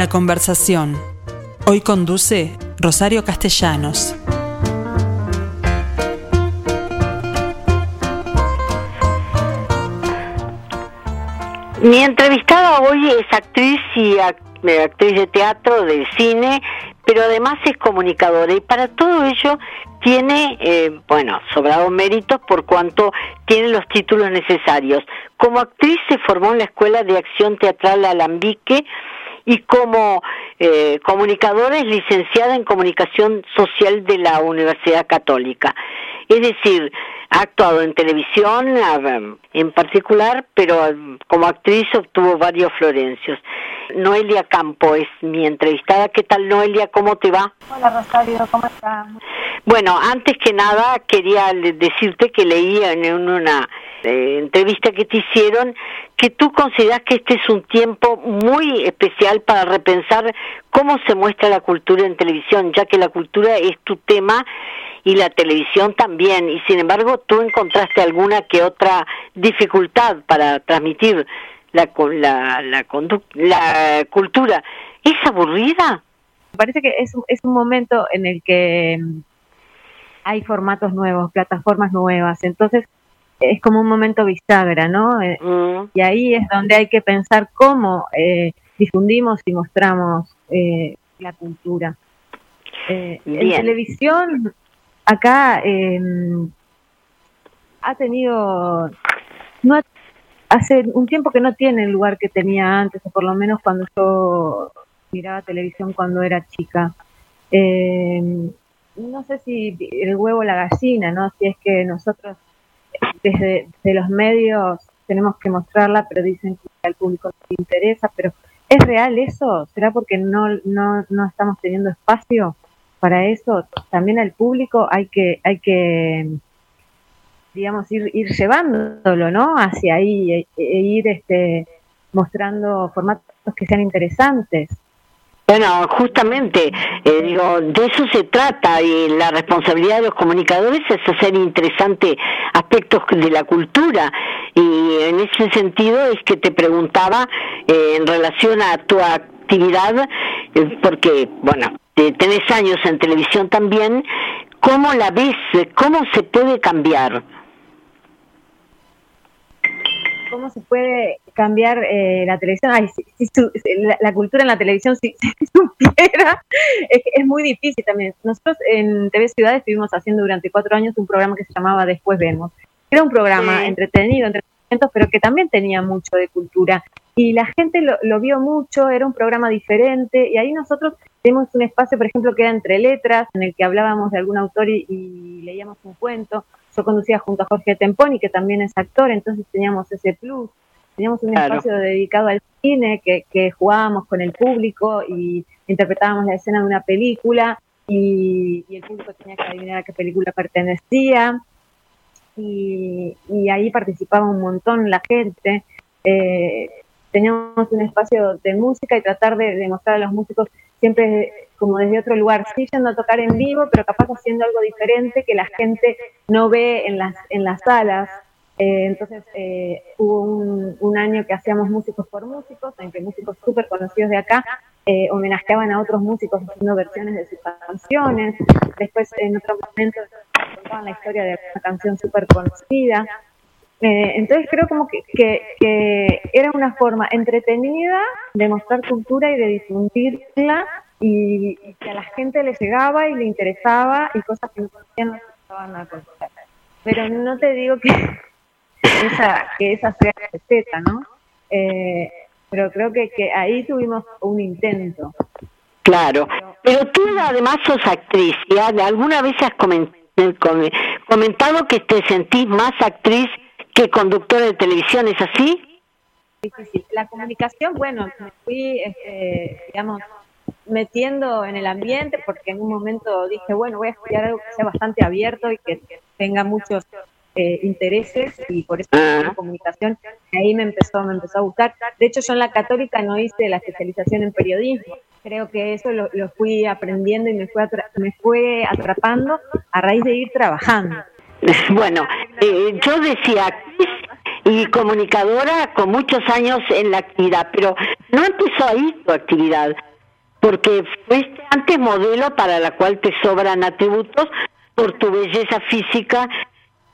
La conversación. Hoy conduce Rosario Castellanos. Mi entrevistada hoy es actriz y actriz de teatro, de cine, pero además es comunicadora y para todo ello tiene, eh, bueno, sobrados méritos por cuanto tiene los títulos necesarios. Como actriz se formó en la Escuela de Acción Teatral Alambique y como eh, comunicadora es licenciada en Comunicación Social de la Universidad Católica. Es decir, ha actuado en televisión en particular, pero como actriz obtuvo varios Florencios. Noelia Campo es mi entrevistada. ¿Qué tal Noelia? ¿Cómo te va? Hola Rosario, ¿cómo estás? Bueno, antes que nada quería decirte que leí en una eh, entrevista que te hicieron que tú consideras que este es un tiempo muy especial para repensar cómo se muestra la cultura en televisión, ya que la cultura es tu tema y la televisión también, y sin embargo tú encontraste alguna que otra dificultad para transmitir la, la, la, la cultura. ¿Es aburrida? Parece que es, es un momento en el que hay formatos nuevos, plataformas nuevas, entonces es como un momento bisagra, ¿no? Eh, mm. Y ahí es donde hay que pensar cómo eh, difundimos y mostramos eh, la cultura. en televisión, acá em, ha tenido, no hace un tiempo que no tiene el lugar que tenía antes, o por lo menos cuando yo miraba televisión cuando era chica. Em, no sé si el huevo o la gallina, ¿no? Si es que nosotros desde, los medios tenemos que mostrarla, pero dicen que al público le interesa, pero ¿es real eso? ¿Será porque no, no, no estamos teniendo espacio para eso? También al público hay que, hay que digamos, ir, ir llevándolo, ¿no? Hacia ahí, e, e ir este, mostrando formatos que sean interesantes. Bueno, justamente, eh, digo, de eso se trata y la responsabilidad de los comunicadores es hacer interesantes aspectos de la cultura y en ese sentido es que te preguntaba eh, en relación a tu actividad, eh, porque, bueno, tenés años en televisión también, ¿cómo la ves? ¿Cómo se puede cambiar? Cómo se puede cambiar eh, la televisión. Ay, si, la, cultura en la televisión, si, supiera, es, muy difícil también. Nosotros en TV Ciudad estuvimos haciendo durante cuatro años un programa que se llamaba Después Vemos. Era un programa entretenido, entretenimiento, pero que también tenía mucho de cultura. Y la gente lo, lo vio mucho, era un programa diferente, y ahí nosotros tenemos un espacio, por ejemplo, que era entre letras, en el que hablábamos de algún autor y leíamos un cuento yo conducía junto a Jorge Temponi, que también es actor, entonces teníamos ese plus. Teníamos un espacio dedicado al cine que, que jugábamos con el público y interpretábamos la escena de una película y, el público tenía que adivinar a qué película pertenecía. Y, ahí participaba un montón la gente. Eh, teníamos un espacio de música y tratar de demostrar a los músicos siempre como desde otro lugar, sí yendo a tocar en vivo, pero capaz haciendo algo diferente que la gente no ve en las, en las salas. Eh, entonces eh, hubo un, año que hacíamos músicos por músicos, en que músicos súper conocidos de acá eh, homenajeaban a otros músicos haciendo versiones de sus canciones. Después en otro momento contaban la historia de una canción súper conocida. Entonces creo como que, que, era una forma entretenida de mostrar cultura y de difundirla y, que a la gente le llegaba y le interesaba y cosas que no conocían no estaban a conocer. Pero no te digo que esa, que esa sea la receta, ¿no? Eh, pero creo que, que ahí tuvimos un intento. Claro, pero tú además sos actriz, ¿y ¿alguna vez has comentado que te sentís más actriz que conductora de televisión, ¿es así? Sí, sí, sí. La comunicación, bueno, me fui, este, digamos, metiendo en el ambiente porque en un momento dije, bueno, voy a estudiar algo que sea bastante abierto y que tenga muchos eh, intereses y por eso la comunicación ahí me empezó me empezó a gustar. De hecho yo en la católica no hice la especialización en periodismo. Creo que eso lo, fui aprendiendo y me fue me fue atrapando a raíz de ir trabajando bueno eh, yo decía y comunicadora con muchos años en la actividad pero no empezó ahí tu actividad porque fuiste antes modelo para la cual te sobran atributos por tu belleza física,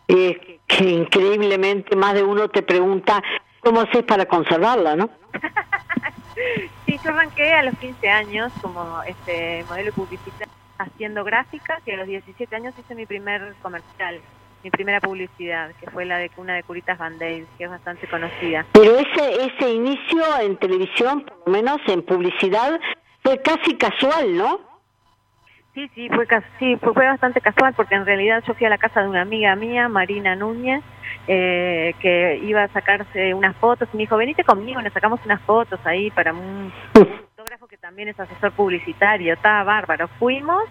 eh, que increíblemente más de uno te pregunta cómo haces para conservarla, ¿no? sí, yo arranqué a los 15 años como este modelo publicitario haciendo gráficas y a los 17 años hice mi primer comercial, mi primera publicidad, que fue la de una de Curitas Van que es bastante conocida. Pero ese ese inicio en televisión, por lo menos en publicidad, fue casi casual, ¿no? Sí, sí, fue, sí, fue, bastante casual porque en realidad yo fui a la casa de una amiga mía, Marina Núñez, eh, que iba a sacarse unas fotos y me dijo, venite conmigo, nos sacamos unas fotos ahí para un también es asesor publicitario, estaba bárbaro. Fuimos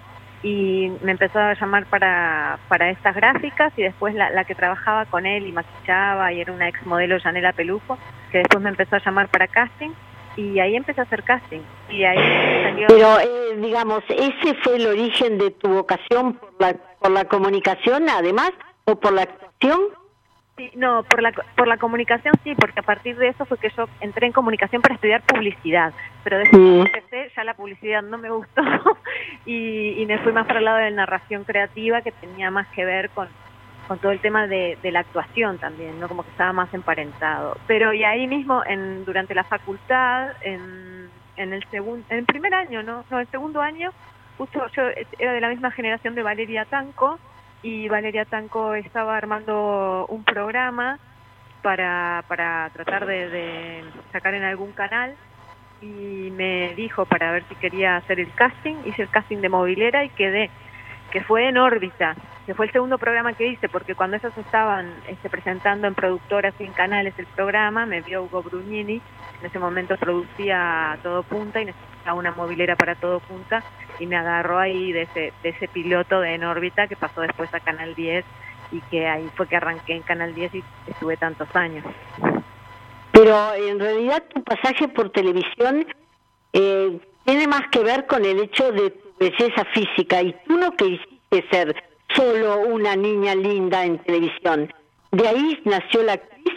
y me empezó a llamar para, para estas gráficas y después la, la que trabajaba con él y maquillaba y era una ex modelo Janela Pelujo, que después me empezó a llamar para casting y ahí empecé a hacer casting. Y ahí salió pero eh, digamos ese fue el origen de tu vocación por la por la comunicación además o por la actuación sí no por la por la comunicación sí porque a partir de eso fue que yo entré en comunicación para estudiar publicidad pero después que mm. empecé ya la publicidad no me gustó y, y me fui más para el lado de la narración creativa que tenía más que ver con con todo el tema de, la actuación también, ¿no? Como que estaba más emparentado. Pero y ahí mismo, en, durante la facultad, en, en el segundo, en el primer año, ¿no? No, el segundo año, justo yo era de la misma generación de Valeria Tanco y Valeria Tanco estaba armando un programa para, para tratar de, sacar en algún canal y me dijo para ver si quería hacer el casting, hice el casting de movilera y quedé, que fue en órbita que fue el segundo programa que hice, porque cuando ellos estaban este, presentando en productoras y en canales el programa, me vio Hugo Brugnini, en ese momento producía Todo Punta y necesitaba una movilera para Todo Punta, y me agarró ahí de ese, de ese piloto de En órbita que pasó después a Canal 10 y que ahí fue que arranqué en Canal 10 y estuve tantos años. Pero en realidad tu pasaje por televisión eh, tiene más que ver con el hecho de tu belleza física y tú no quisiste ser solo una niña linda en televisión. ¿De ahí nació la actriz?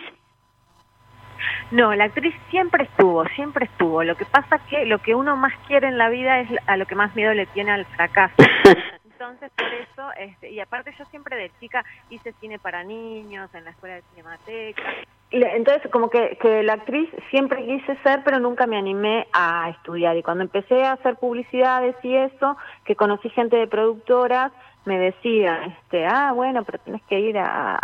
No, la actriz siempre estuvo, siempre estuvo. Lo que pasa que lo que uno más quiere en la vida es a lo que más miedo le tiene al fracaso. Entonces, por eso, este, y aparte yo siempre de chica hice cine para niños en la escuela de cinemateca. Entonces, como que, que la actriz siempre quise ser, pero nunca me animé a estudiar. Y cuando empecé a hacer publicidades y eso, que conocí gente de productoras, me decía, este, ah, bueno, pero tienes que ir a,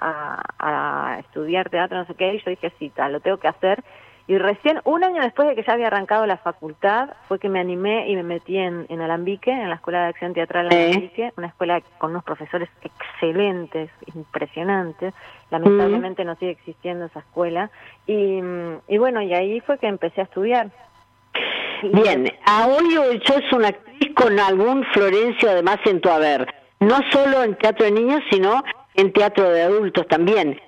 a, estudiar teatro, no sé qué, y yo dije, sí, tal, lo tengo que hacer. Y recién, un año después de que ya había arrancado la facultad, fue que me animé y me metí en, en Alambique, en la Escuela de Acción Teatral de Alambique, una escuela con unos profesores excelentes, impresionantes. Lamentablemente no sigue existiendo esa escuela. Y, y bueno, y ahí fue que empecé a estudiar. Bien, yo es una actriz con algún Florencio además en tu haber no solo en teatro de niños, sino en teatro de adultos también.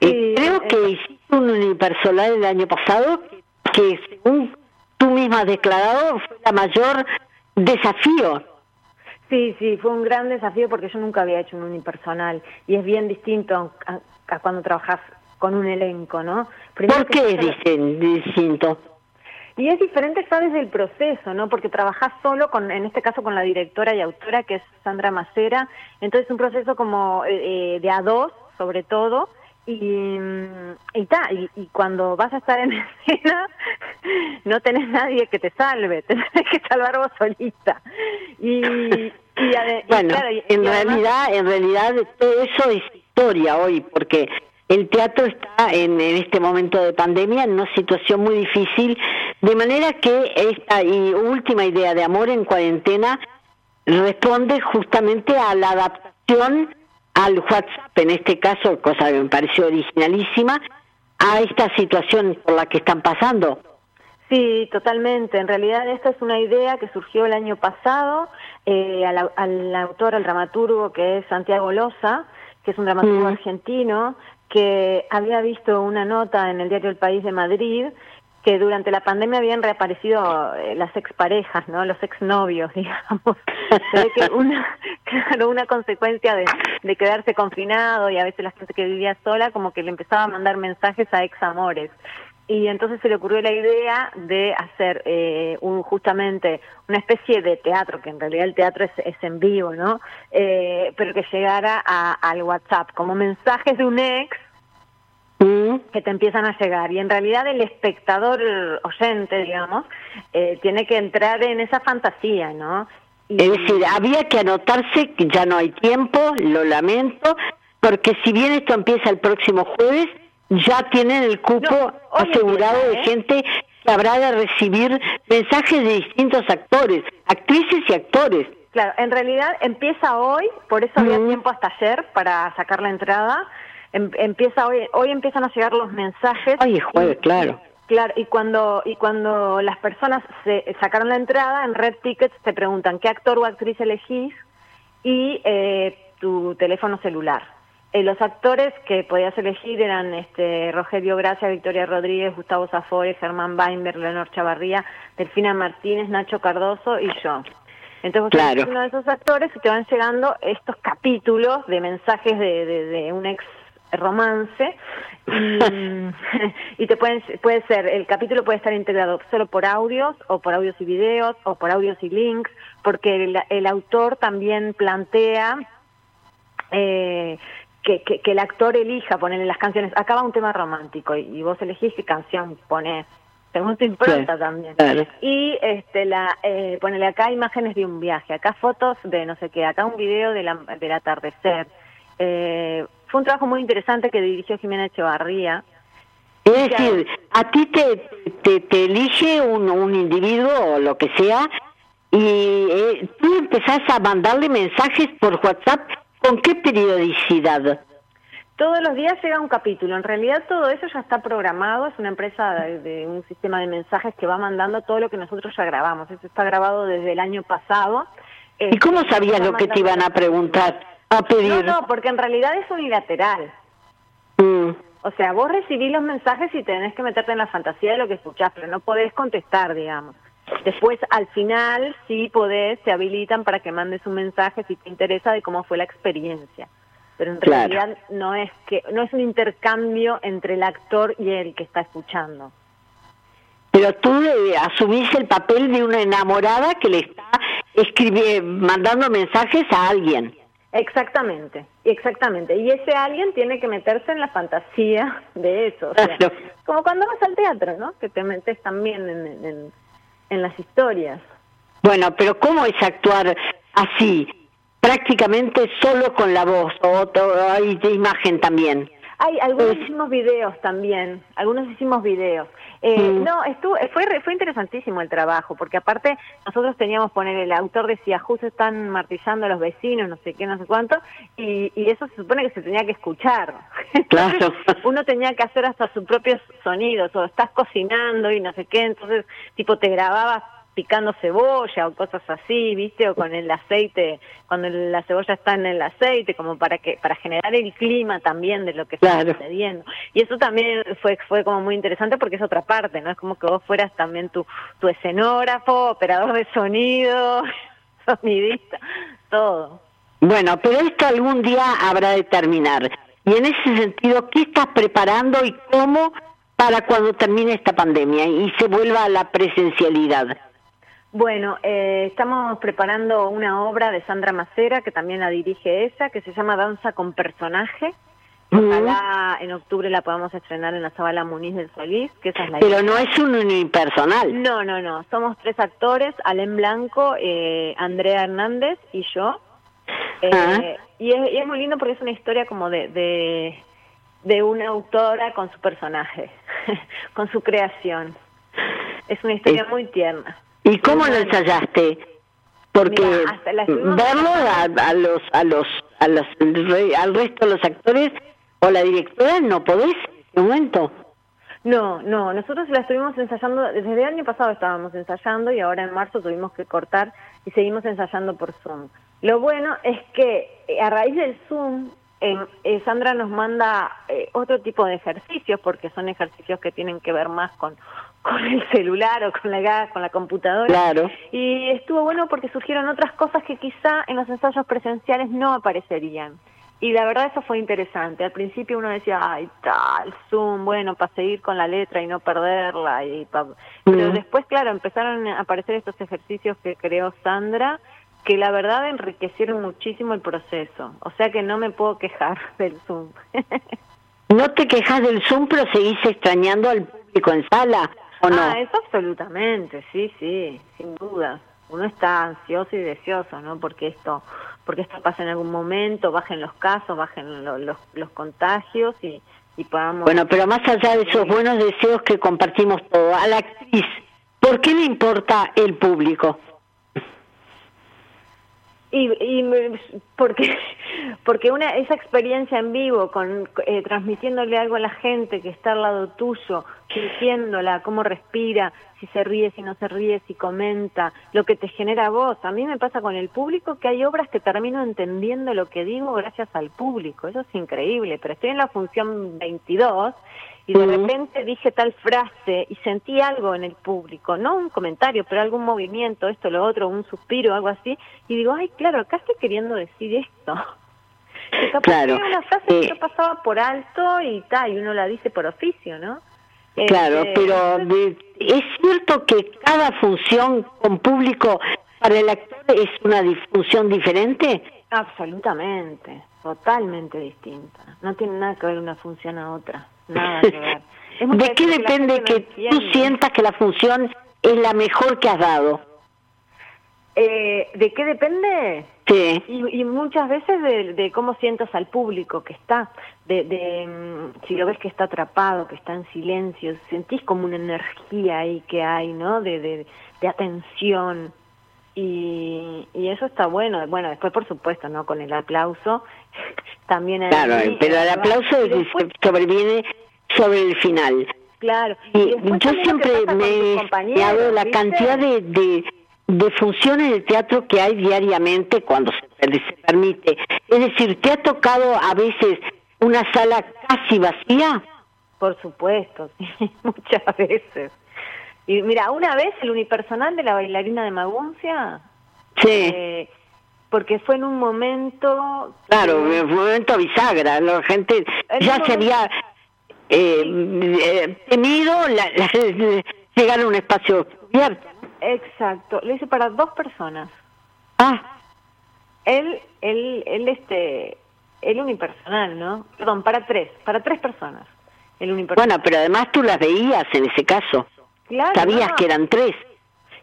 Eh, creo eh, que hiciste un unipersonal el año pasado que, según tú misma has declarado, fue la mayor desafío. Sí, sí, fue un gran desafío porque yo nunca había hecho un unipersonal y es bien distinto a, cuando trabajas con un elenco, ¿no? ¿Por qué es distinto? Y es diferente ya desde el proceso, ¿no? Porque trabajás solo con, en este caso con la directora y autora que es Sandra Macera, entonces un proceso como eh, eh, de a dos, sobre todo, y, mm, y, y, cuando vas a estar en escena no tenés nadie que te salve, tenés que salvar vos solita. Y, bueno, en realidad, en realidad todo eso es historia hoy, porque el teatro está en, este momento de pandemia en una situación muy difícil, de manera que esta y última idea de amor en cuarentena responde justamente a la adaptación al WhatsApp, en este caso, cosa que me pareció originalísima, a esta situación por la que están pasando. Sí, totalmente. En realidad esta es una idea que surgió el año pasado eh, al, autor, al dramaturgo que es Santiago Loza, que es un dramaturgo mm. argentino, que había visto una nota en el diario El País de Madrid que durante la pandemia habían reaparecido eh, las exparejas, ¿no? Los exnovios, digamos. una, claro, una consecuencia de, de, quedarse confinado y a veces la gente que vivía sola como que le empezaba a mandar mensajes a examores. Y entonces se le ocurrió la idea de hacer eh, un, justamente una especie de teatro, que en realidad el teatro es, en vivo, ¿no? Eh, pero que llegara al WhatsApp, como mensajes de un ex mm. que te empiezan a llegar. Y en realidad el espectador oyente, digamos, eh, tiene que entrar en esa fantasía, ¿no? Es decir, había que anotarse, que ya no hay tiempo, lo lamento, porque si bien esto empieza el próximo jueves, ya tienen el cupo asegurado de ¿eh? gente que habrá de recibir mensajes de distintos actores, actrices y actores. Claro, en realidad empieza hoy, por eso había tiempo hasta ayer para sacar la entrada. Em, empieza hoy, hoy empiezan a llegar los mensajes. Hoy es jueves, claro. Claro, y cuando y cuando las personas se sacaron la entrada en Red Tickets te preguntan qué actor o actriz elegís y eh, tu teléfono celular. Eh, los actores que podías elegir eran este, Rogelio Gracia, Victoria Rodríguez, Gustavo Zafore, Germán Weinberg, Leonor Chavarría, Delfina Martínez, Nacho Cardoso y yo. Entonces, claro. uno de esos actores y te van llegando estos capítulos de mensajes de, un ex romance y, te pueden puede ser el capítulo puede estar integrado solo por audios o por audios y videos o por audios y links porque el, el autor también plantea eh, que, que, el actor elija ponerle las canciones. Acaba un tema romántico y, vos elegís qué canción pones, según tu impronta también. Y este, la, eh, ponele acá imágenes de un viaje, acá fotos de no sé qué, acá un video de la, del atardecer. Eh, fue un trabajo muy interesante que dirigió Jimena Echevarría. Es decir, a ti te, te, elige un, un individuo o lo que sea y eh, tú empezás a mandarle mensajes por WhatsApp ¿Con qué periodicidad? Todos los días llega un capítulo. En realidad todo eso ya está programado. Es una empresa de, un sistema de mensajes que va mandando todo lo que nosotros ya grabamos. Eso está grabado desde el año pasado. ¿Y cómo este, sabías lo que te iban a preguntar, a pedir? No, no, porque en realidad es unilateral. Mm. O sea, vos recibís los mensajes y tenés que meterte en la fantasía de lo que escuchás, pero no podés contestar, digamos. Después, al final, sí podés, te habilitan para que mandes un mensaje si te interesa de cómo fue la experiencia. Pero en realidad no es que no es un intercambio entre el actor y el que está escuchando. Pero tú eh, asumís el papel de una enamorada que le está escribiendo, mandando mensajes a alguien. Exactamente, exactamente. Y ese alguien tiene que meterse en la fantasía de eso. Como cuando vas al teatro, ¿no? Que te metes también en en las historias. Bueno, pero ¿cómo es actuar así? Prácticamente solo con la voz o, hay de imagen también. Hay algunos hicimos videos también, algunos hicimos videos. Eh, mm. No, estuvo, fue fue interesantísimo el trabajo, porque aparte nosotros teníamos poner, el autor decía, justo están martillando a los vecinos, no sé qué, no sé cuánto, y, y eso se supone que se tenía que escuchar. claro. uno tenía que hacer hasta sus propios sonidos, o estás cocinando y no sé qué, entonces tipo te grababas picando cebolla o cosas así, ¿viste? O con el aceite, cuando la cebolla está en el aceite, como para que para generar el clima también de lo que está sucediendo. Y eso también fue fue como muy interesante porque es otra parte, ¿no? Es como que vos fueras también tu tu escenógrafo, operador de sonido, sonidista, todo. Bueno, pero esto algún día habrá de terminar. Y en ese sentido, ¿qué estás preparando y cómo para cuando termine esta pandemia y se vuelva a la presencialidad? Bueno, eh, estamos preparando una obra de Sandra Macera, que también la dirige ella, que se llama Danza con Personaje. Ojalá en octubre la podamos estrenar en la Zabala Muniz del Solís, que esa es la Pero no es un unipersonal. No, no, no. Somos tres actores, Alén Blanco, eh, Andrea Hernández y yo. Eh, ah. y, es, muy lindo porque es una historia como de, de, de una autora con su personaje, con su creación. Es una historia muy tierna. ¿Y cómo lo ensayaste? Porque verlo a, los a los a los al resto de los actores o la directora no podés en este momento. No, no, nosotros la estuvimos ensayando, desde el año pasado estábamos ensayando y ahora en marzo tuvimos que cortar y seguimos ensayando por Zoom. Lo bueno es que eh, a raíz del Zoom, eh, Sandra nos manda eh, otro tipo de ejercicios, porque son ejercicios que tienen que ver más con, con el celular o con la con la computadora. Claro. Y estuvo bueno porque surgieron otras cosas que quizá en los ensayos presenciales no aparecerían. y la verdad eso fue interesante. Al principio uno decía, ay, tal, Zoom, bueno, para seguir con la letra y no perderla. Y Pero después, claro, empezaron a aparecer estos ejercicios que creó Sandra, que la verdad enriquecieron muchísimo el proceso. O sea que no me puedo quejar del Zoom. no te quejas del Zoom, pero seguís extrañando al público en sala, ¿o no? Ah, eso absolutamente, sí, sí, sin duda. Uno está ansioso y deseoso, ¿no? Porque esto porque esto pasa en algún momento, bajen los casos, bajen los, los contagios y, y podamos... Bueno, pero más allá de esos buenos deseos que compartimos todo, a la actriz, ¿por qué le importa el público? Y, y porque porque una esa experiencia en vivo con eh, transmitiéndole algo a la gente que está al lado tuyo sintiéndola cómo respira si se ríe si no se ríe si comenta lo que te genera voz. A mí me pasa con el público que hay obras que termino entendiendo lo que digo gracias al público. Eso es increíble pero estoy en la función 22 y de repente dije tal frase y sentí algo en el público, no un comentario, pero algún movimiento, esto, lo otro, un suspiro, algo así, y digo, ay, claro, acá estoy queriendo decir esto. claro. una frase que yo pasaba por alto y tal, y uno la dice por oficio, ¿no? Claro, este, pero es cierto que cada función con público para el actor es una función diferente. Absolutamente, totalmente distinta. No tiene nada que ver una función a otra. ¿De qué depende que, tú sientas que la función es la mejor que has dado? Eh, ¿De qué depende? Sí. Y, muchas veces de, cómo sientas al público que está, de, mm, si lo ves que está atrapado, que está en silencio, sentís como una energía ahí que hay, ¿no? De, de, atención. Y, y eso está bueno. Bueno, después, por supuesto, ¿no? Con el aplauso también Claro, pero el aplauso sobreviene sobre el final. Claro. Y, yo siempre me he dado la cantidad de, de, funciones de teatro que hay diariamente cuando se, se permite. Es decir, ¿te ha tocado a veces una sala casi vacía? Por supuesto, muchas veces. Y mira, una vez el unipersonal de la bailarina de Maguncia, sí. Eh, porque fue en un momento... Claro, en un momento bisagra, la gente ya se había eh, eh, temido llegar a un espacio cubierto. Exacto, lo hice para dos personas. Ah. Él, él, él, este, el unipersonal, ¿no? Perdón, para tres, para tres personas. El unipersonal. Bueno, pero además tú las veías en ese caso. Claro. Sabías que eran tres.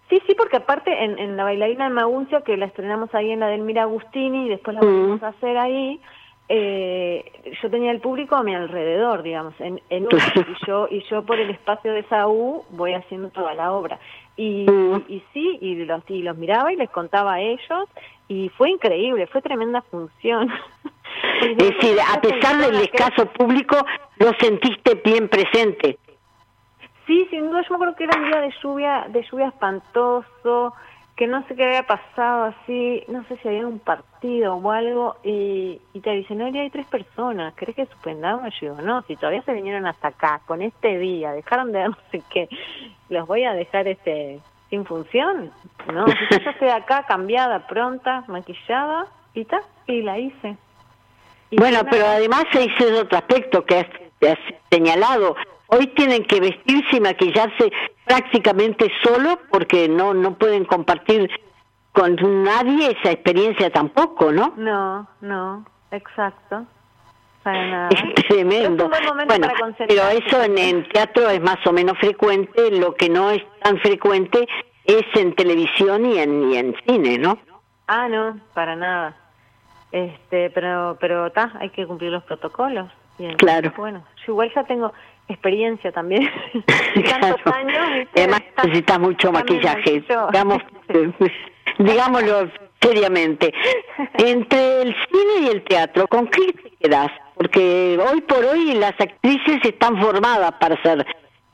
Sí, sí, porque aparte en, en La bailarina de Maguncio, que la estrenamos ahí en la del Mira Agustini y después la volvimos a hacer ahí, eh, yo tenía el público a mi alrededor, digamos, en, en y yo y yo por el espacio de esa U voy haciendo toda la obra. Y, y, sí, y los, y los miraba y les contaba a ellos y fue increíble, fue tremenda función. es decir, a pesar del escaso público, lo sentiste bien presente. Sí, sin duda, yo me acuerdo que era un día de lluvia, de lluvia espantoso, que no sé qué había pasado así, no sé si había un partido o algo, y, y te dicen, no, hay tres personas, ¿crees que suspendamos? Yo digo, no, si todavía se vinieron hasta acá, con este día, dejaron de no sé qué, los voy a dejar este sin función, ¿no? yo estoy acá cambiada, pronta, maquillada, y ta, y la hice. bueno, pero además se hizo otro aspecto que has señalado, Hoy tienen que vestirse y maquillarse prácticamente solo porque no no pueden compartir con nadie esa experiencia tampoco, ¿no? No, no, exacto. Es tremendo. bueno, pero eso en teatro es más o menos frecuente, lo que no es tan frecuente es en televisión y en, y en cine, ¿no? Ah, no, para nada. Este, pero pero ta, hay que cumplir los protocolos. claro. Bueno, yo igual ya tengo experiencia también. Tantos años. Además necesitas mucho maquillaje. Digamos, digámoslo seriamente. Entre el cine y el teatro, ¿con qué te quedas? Porque hoy por hoy las actrices están formadas para hacer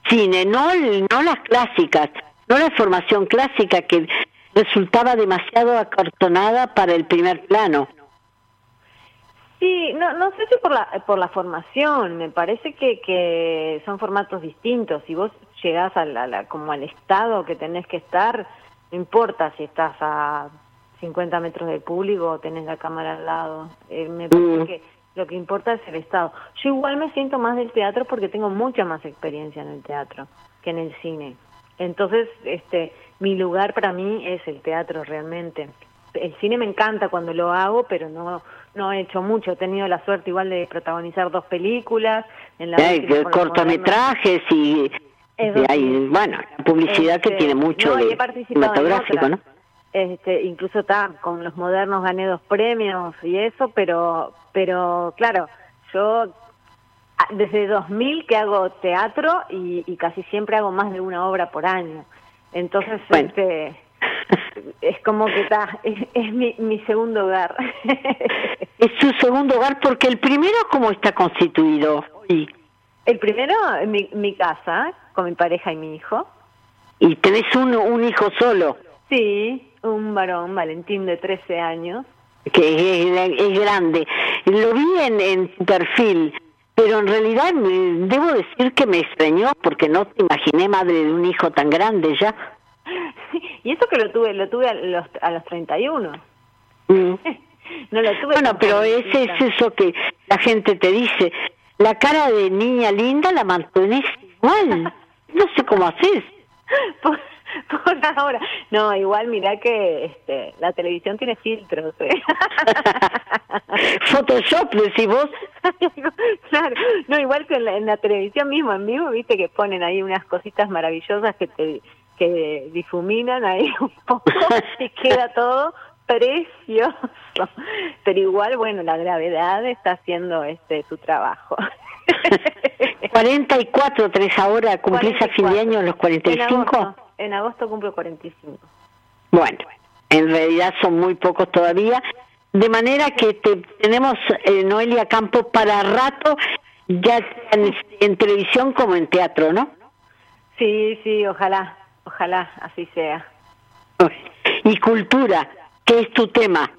cine, no, no las clásicas, no la formación clásica que resultaba demasiado acartonada para el primer plano. Sí, no, no sé si por la, por la formación, me parece que, que son formatos distintos. Si vos llegás a la, como al estado que tenés que estar, no importa si estás a 50 metros del público o tenés la cámara al lado. Eh, me parece Mm. que lo que importa es el estado. Yo igual me siento más del teatro porque tengo mucha más experiencia en el teatro que en el cine. Entonces, este, mi lugar para mí es el teatro realmente. El cine me encanta cuando lo hago, pero no no he hecho mucho. He tenido la suerte igual de protagonizar dos películas. En la los cortometrajes y, hay, bueno, la publicidad que Este, tiene mucho no, de cinematográfico, ¿no? Este, incluso está con los modernos gané dos premios y eso, pero pero claro, yo desde 2000 que hago teatro y, y casi siempre hago más de una obra por año. Entonces, Bueno. este es como que está es, es mi, mi segundo hogar. Es su segundo hogar porque el primero, ¿cómo está constituido? El primero, mi, mi casa, con mi pareja y mi hijo. y tenés un, un hijo solo, Sí, un varón, Valentín, de 13 años. que es, es grande. Lo vi en, en tu perfil, pero en realidad debo decir que me extrañó porque no te imaginé madre de un hijo tan grande ya. Y eso que lo tuve, lo tuve a los, a los 31. Mm. No lo tuve Bueno, pero ese es eso que la gente te dice. La cara de niña linda la mantenés igual. No sé cómo haces. por, por ahora. No, igual mirá que este, la televisión tiene filtros. ¿eh? Photoshop, decís vos. claro, no, igual que en la, en la televisión mismo, en vivo, viste que ponen ahí unas cositas maravillosas que te que difuminan ahí un poco y queda todo precioso. Pero igual, bueno, la gravedad está haciendo este su trabajo. 44 tenés ahora, cumplís a fin de 44. año los En 45. agosto, en agosto cumplo 45. Bueno, en realidad son muy pocos todavía. De manera que te, tenemos, eh, Noelia Campo, para rato, ya en, en televisión como en teatro, ¿no? Sí, sí, ojalá, ojalá así sea. Y cultura, que es tu tema.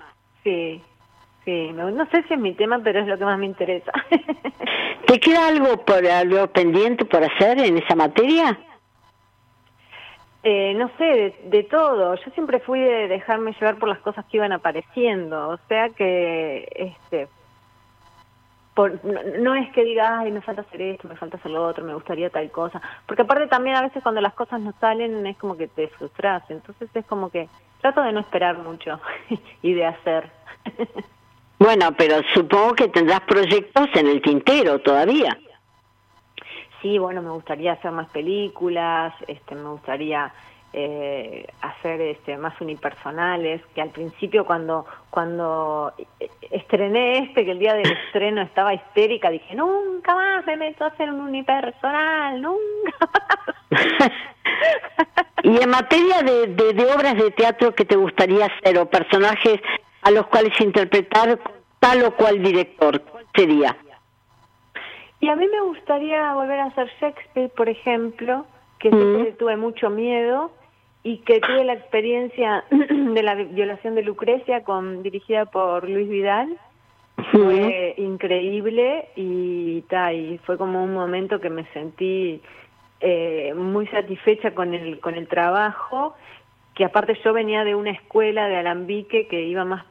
Sí, sí, no, no sé si es mi tema, pero es lo que más me interesa. ¿Te queda algo por algo pendiente por hacer en esa materia? Eh, no sé, de, de todo. Yo siempre fui de dejarme llevar por las cosas que iban apareciendo. O sea que, este, por, no, no es que diga, ay, me falta hacer esto, me falta hacer lo otro, me gustaría tal cosa. Porque aparte también a veces cuando las cosas no salen es como que te frustras. Entonces es como que trato de no esperar mucho y de hacer. Bueno, pero supongo que tendrás proyectos en el tintero todavía. Sí, bueno, me gustaría hacer más películas, este, me gustaría eh, hacer este, más unipersonales, que al principio cuando, cuando estrené este, que el día del estreno estaba histérica, dije, nunca más me meto a hacer un unipersonal, nunca más. y en materia de, de, de obras de teatro que te gustaría hacer o personajes a los cuales interpretar tal o cual director, ¿cuál sería? Y a mí me gustaría volver a hacer Shakespeare, por ejemplo, que siempre Mm. tuve mucho miedo y que tuve la experiencia de la violación de Lucrecia con dirigida por Luis Vidal. Fue increíble y, ta, y fue como un momento que me sentí eh, muy satisfecha con el con el trabajo, que aparte yo venía de una escuela de Alambique que iba más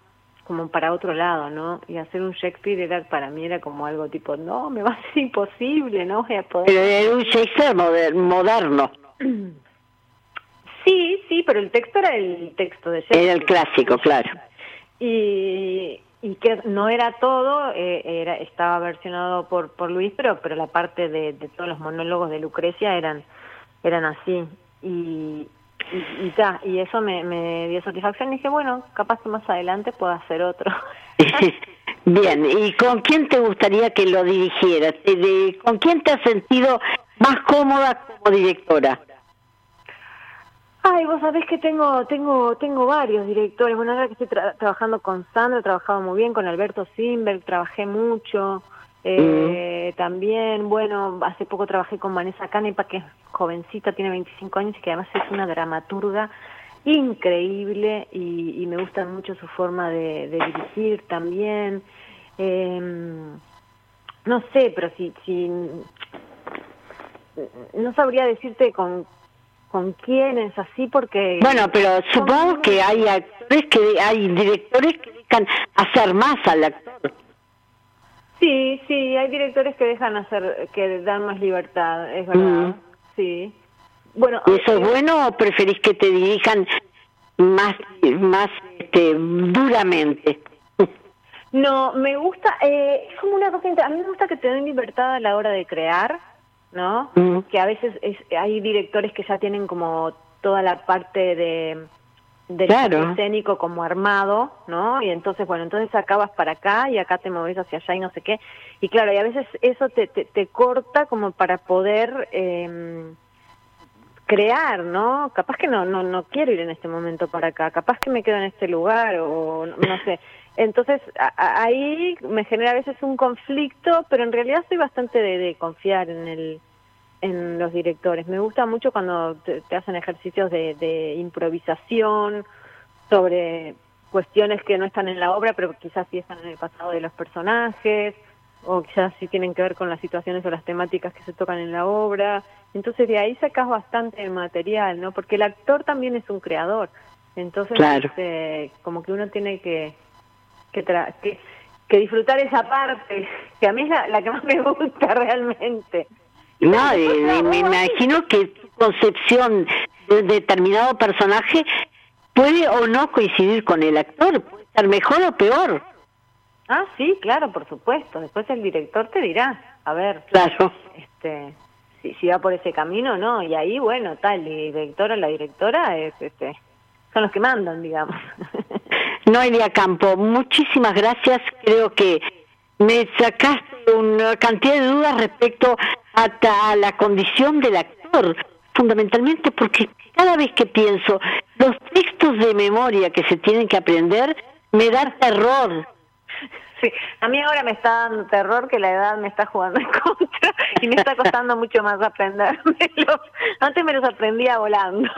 como para otro lado, ¿no? Y hacer un Shakespeare era para mí era como algo tipo, no, me va a ser imposible, no voy a poder. Pero era un Shakespeare moder- moderno, Sí, sí, pero el texto era el texto de Shakespeare. era el clásico, claro. y, y que no era todo, eh, era estaba versionado por por Luis, pero pero la parte de, de todos los monólogos de Lucrecia eran eran así y y, y, ta, y eso me, me dio satisfacción y dije bueno capaz que más adelante puedo hacer otro Bien, ¿y con quién te gustaría que lo dirigieras? ¿De- de- ¿Con quién te has sentido más cómoda como directora? Ay, vos sabés que tengo tengo tengo varios directores. Bueno, ahora que estoy tra- trabajando con Sandra, he trabajado muy bien, con Alberto Simberg, trabajé mucho. Eh, También, bueno, hace poco trabajé con Vanessa Canepa, que es jovencita, tiene 25 años y que además es una dramaturga increíble y, y me gusta mucho su forma de, de dirigir también. Eh, no sé, pero si, si no sabría decirte con con quiénes, así porque... Bueno, pero supongo que hay actores que hay directores que dejan hacer más al actor. Sí, sí, hay directores que dejan hacer, que dan más libertad, es verdad. Mm. Sí. Bueno, ¿eso es bueno o preferís que te dirijan más, más este, duramente? No, me gusta, eh, es como una cosa, a mí me gusta que te den libertad a la hora de crear, ¿no? Mm. Que a veces es, hay directores que ya tienen como toda la parte de del escénico como armado, ¿no? Y entonces, bueno, entonces acabas para acá y acá te moves hacia allá y no sé qué. Y claro, y a veces eso te, te, corta como para poder eh, crear, ¿no? Capaz que no, no, no quiero ir en este momento para acá, capaz que me quedo en este lugar o no, sé. Entonces ahí me genera a veces un conflicto, pero en realidad soy bastante de, confiar en el en los directores. Me gusta mucho cuando te, hacen ejercicios de, de, improvisación sobre cuestiones que no están en la obra, pero quizás sí están en el pasado de los personajes, o quizás sí tienen que ver con las situaciones o las temáticas que se tocan en la obra. Entonces de ahí sacas bastante material, ¿no? Porque el actor también es un creador. Entonces, este, como que uno tiene que que, que, disfrutar esa parte, que a mí es la, que más me gusta realmente. No, me, imagino que tu concepción de determinado personaje puede o no coincidir con el actor, puede estar mejor o peor. Ah, sí, claro, por supuesto. Después el director te dirá, a ver, claro. este, si, si va por ese camino o no. Y ahí, bueno, tal, el director o la directora es, este, son los que mandan, digamos. Noelia Campo, muchísimas gracias. Creo que me sacaste una cantidad de dudas respecto a, la condición del actor, fundamentalmente porque cada vez que pienso los textos de memoria que se tienen que aprender, me da terror. Sí, a mí ahora me está dando terror que la edad me está jugando en contra y me está costando mucho más aprendérmelos. Antes me los aprendía volando.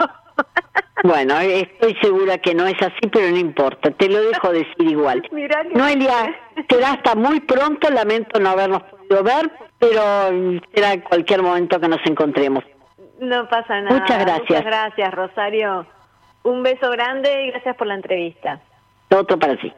Bueno, estoy segura que no es así, pero no importa, te lo dejo decir igual. Noelia, será hasta muy pronto, lamento no habernos podido ver, pero será en cualquier momento que nos encontremos. No pasa nada. Muchas gracias. Muchas gracias, Rosario. Un beso grande y gracias por la entrevista. Otro para ti.